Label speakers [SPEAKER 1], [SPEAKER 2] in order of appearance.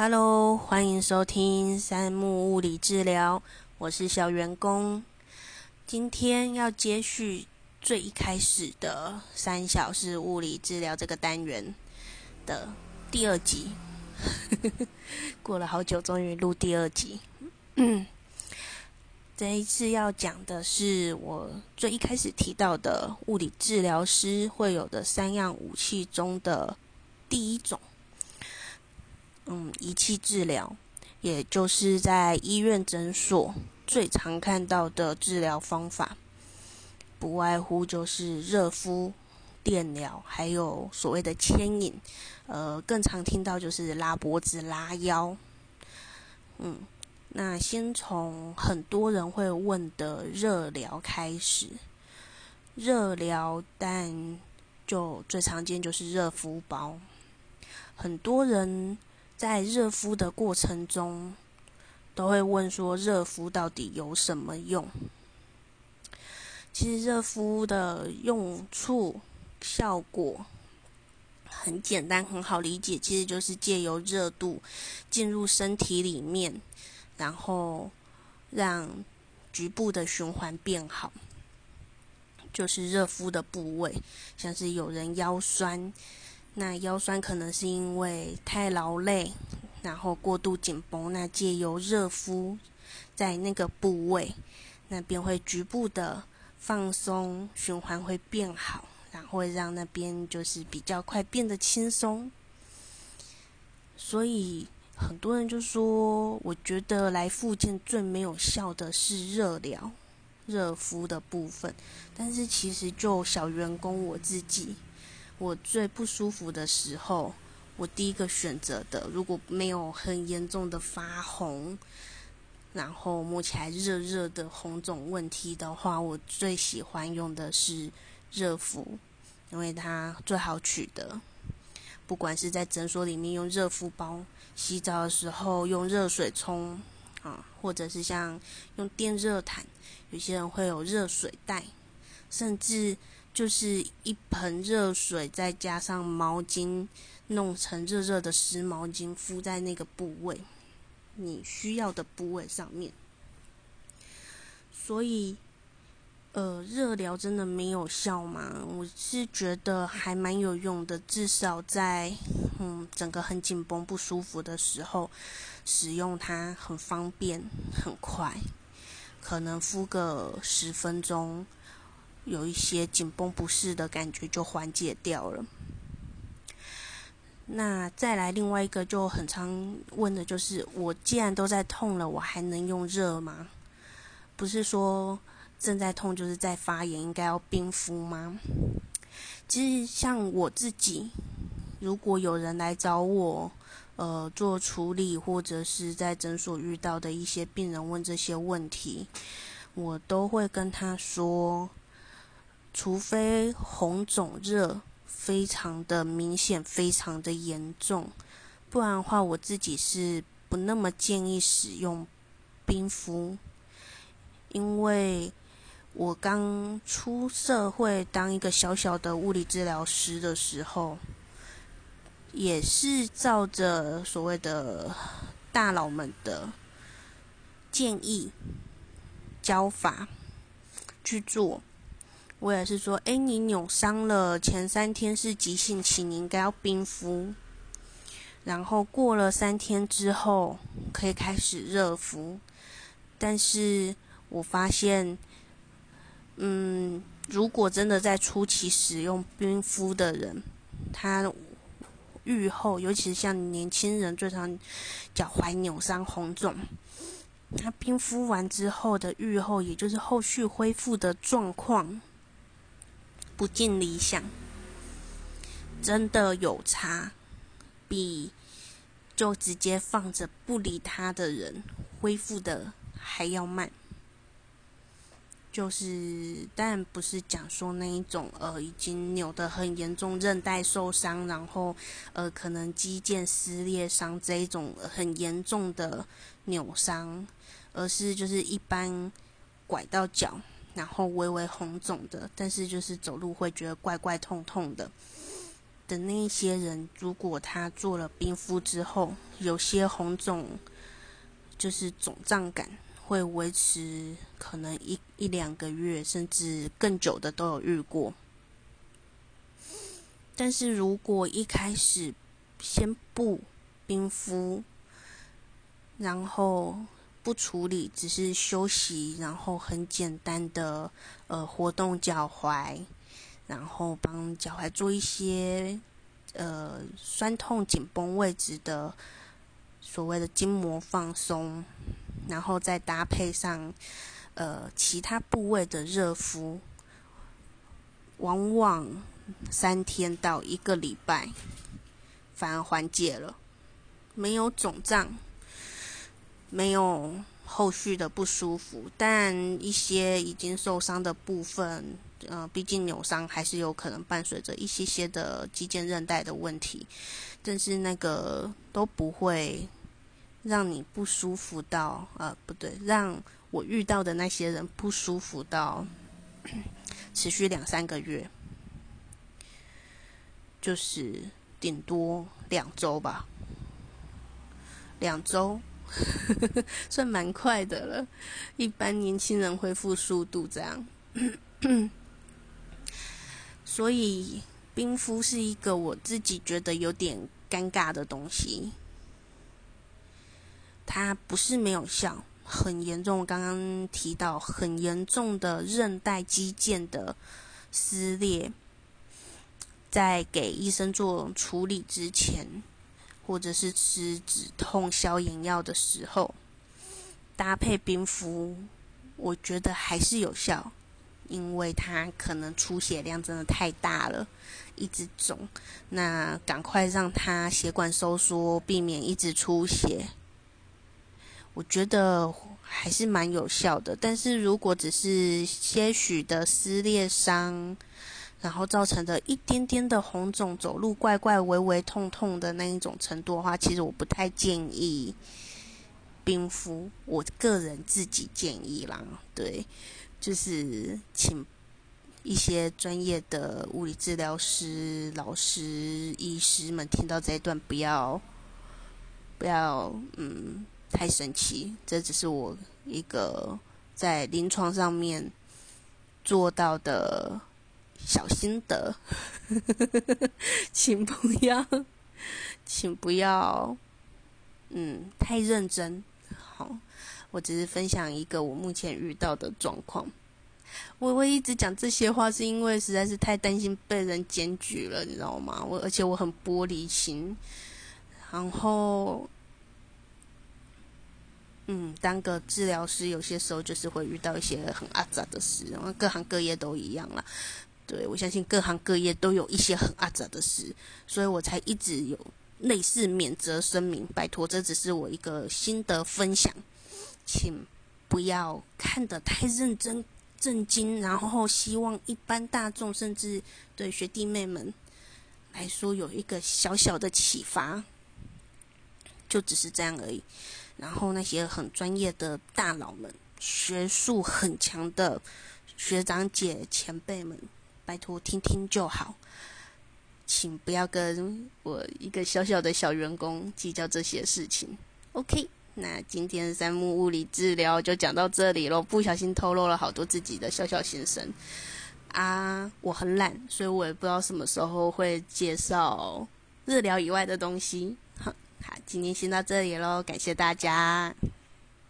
[SPEAKER 1] Hello，欢迎收听三木物理治疗，我是小员工。今天要接续最一开始的三小时物理治疗这个单元的第二集，过了好久，终于录第二集。这一次要讲的是我最一开始提到的物理治疗师会有的三样武器中的第一种。嗯，仪器治疗，也就是在医院诊所最常看到的治疗方法，不外乎就是热敷、电疗，还有所谓的牵引。呃，更常听到就是拉脖子、拉腰。嗯，那先从很多人会问的热疗开始。热疗，但就最常见就是热敷包，很多人。在热敷的过程中，都会问说：热敷到底有什么用？其实热敷的用处、效果很简单，很好理解，其实就是借由热度进入身体里面，然后让局部的循环变好，就是热敷的部位，像是有人腰酸。那腰酸可能是因为太劳累，然后过度紧绷。那借由热敷，在那个部位，那边会局部的放松，循环会变好，然后会让那边就是比较快变得轻松。所以很多人就说，我觉得来复健最没有效的是热疗、热敷的部分。但是其实就小员工我自己。我最不舒服的时候，我第一个选择的，如果没有很严重的发红，然后摸起来热热的红肿问题的话，我最喜欢用的是热敷，因为它最好取得。不管是在诊所里面用热敷包，洗澡的时候用热水冲啊，或者是像用电热毯，有些人会有热水袋，甚至。就是一盆热水，再加上毛巾，弄成热热的湿毛巾敷在那个部位，你需要的部位上面。所以，呃，热疗真的没有效吗？我是觉得还蛮有用的，至少在嗯整个很紧绷不舒服的时候，使用它很方便很快，可能敷个十分钟。有一些紧绷不适的感觉就缓解掉了。那再来另外一个就很常问的就是，我既然都在痛了，我还能用热吗？不是说正在痛就是在发炎，应该要冰敷吗？其实像我自己，如果有人来找我，呃，做处理或者是在诊所遇到的一些病人问这些问题，我都会跟他说。除非红肿热非常的明显、非常的严重，不然的话，我自己是不那么建议使用冰敷。因为我刚出社会当一个小小的物理治疗师的时候，也是照着所谓的大佬们的建议教法去做。我也是说，哎，你扭伤了，前三天是急性期，你应该要冰敷，然后过了三天之后可以开始热敷。但是我发现，嗯，如果真的在初期使用冰敷的人，他愈后，尤其是像年轻人最常脚踝扭伤红肿，他冰敷完之后的愈后，也就是后续恢复的状况。不尽理想，真的有差，比就直接放着不理他的人恢复的还要慢。就是，但不是讲说那一种呃，已经扭得很严重，韧带受伤，然后呃，可能肌腱撕裂伤这一种很严重的扭伤，而是就是一般拐到脚。然后微微红肿的，但是就是走路会觉得怪怪痛痛的，的那些人，如果他做了冰敷之后，有些红肿，就是肿胀感会维持可能一一两个月，甚至更久的都有遇过。但是如果一开始先不冰敷，然后不处理，只是休息，然后很简单的呃活动脚踝，然后帮脚踝做一些呃酸痛紧绷位置的所谓的筋膜放松，然后再搭配上呃其他部位的热敷，往往三天到一个礼拜反而缓解了，没有肿胀。没有后续的不舒服，但一些已经受伤的部分，呃，毕竟扭伤还是有可能伴随着一些些的肌腱韧带的问题，但是那个都不会让你不舒服到，呃，不对，让我遇到的那些人不舒服到持续两三个月，就是顶多两周吧，两周。算蛮快的了，一般年轻人恢复速度这样，所以冰敷是一个我自己觉得有点尴尬的东西。它不是没有效，很严重。刚刚提到很严重的韧带肌腱的撕裂，在给医生做处理之前。或者是吃止痛消炎药的时候，搭配冰敷，我觉得还是有效，因为它可能出血量真的太大了，一直肿，那赶快让它血管收缩，避免一直出血。我觉得还是蛮有效的，但是如果只是些许的撕裂伤，然后造成的一点点的红肿、走路怪怪、微微痛痛的那一种程度的话，其实我不太建议冰敷。我个人自己建议啦，对，就是请一些专业的物理治疗师、老师、医师们听到这一段，不要不要嗯太生气。这只是我一个在临床上面做到的。小心得，请不要，请不要，嗯，太认真。好，我只是分享一个我目前遇到的状况。我我一直讲这些话，是因为实在是太担心被人检举了，你知道吗？我而且我很玻璃心，然后，嗯，当个治疗师，有些时候就是会遇到一些很阿杂的事，然后各行各业都一样了。对，我相信各行各业都有一些很阿杂的事，所以我才一直有类似免责声明。拜托，这只是我一个心得分享，请不要看得太认真、震惊，然后希望一般大众甚至对学弟妹们来说有一个小小的启发，就只是这样而已。然后那些很专业的大佬们、学术很强的学长姐、前辈们。拜托，听听就好，请不要跟我一个小小的小员工计较这些事情。OK，那今天三木物理治疗就讲到这里喽。不小心透露了好多自己的小小心声啊！我很懒，所以我也不知道什么时候会介绍日疗以外的东西。好，好，今天先到这里喽，感谢大家。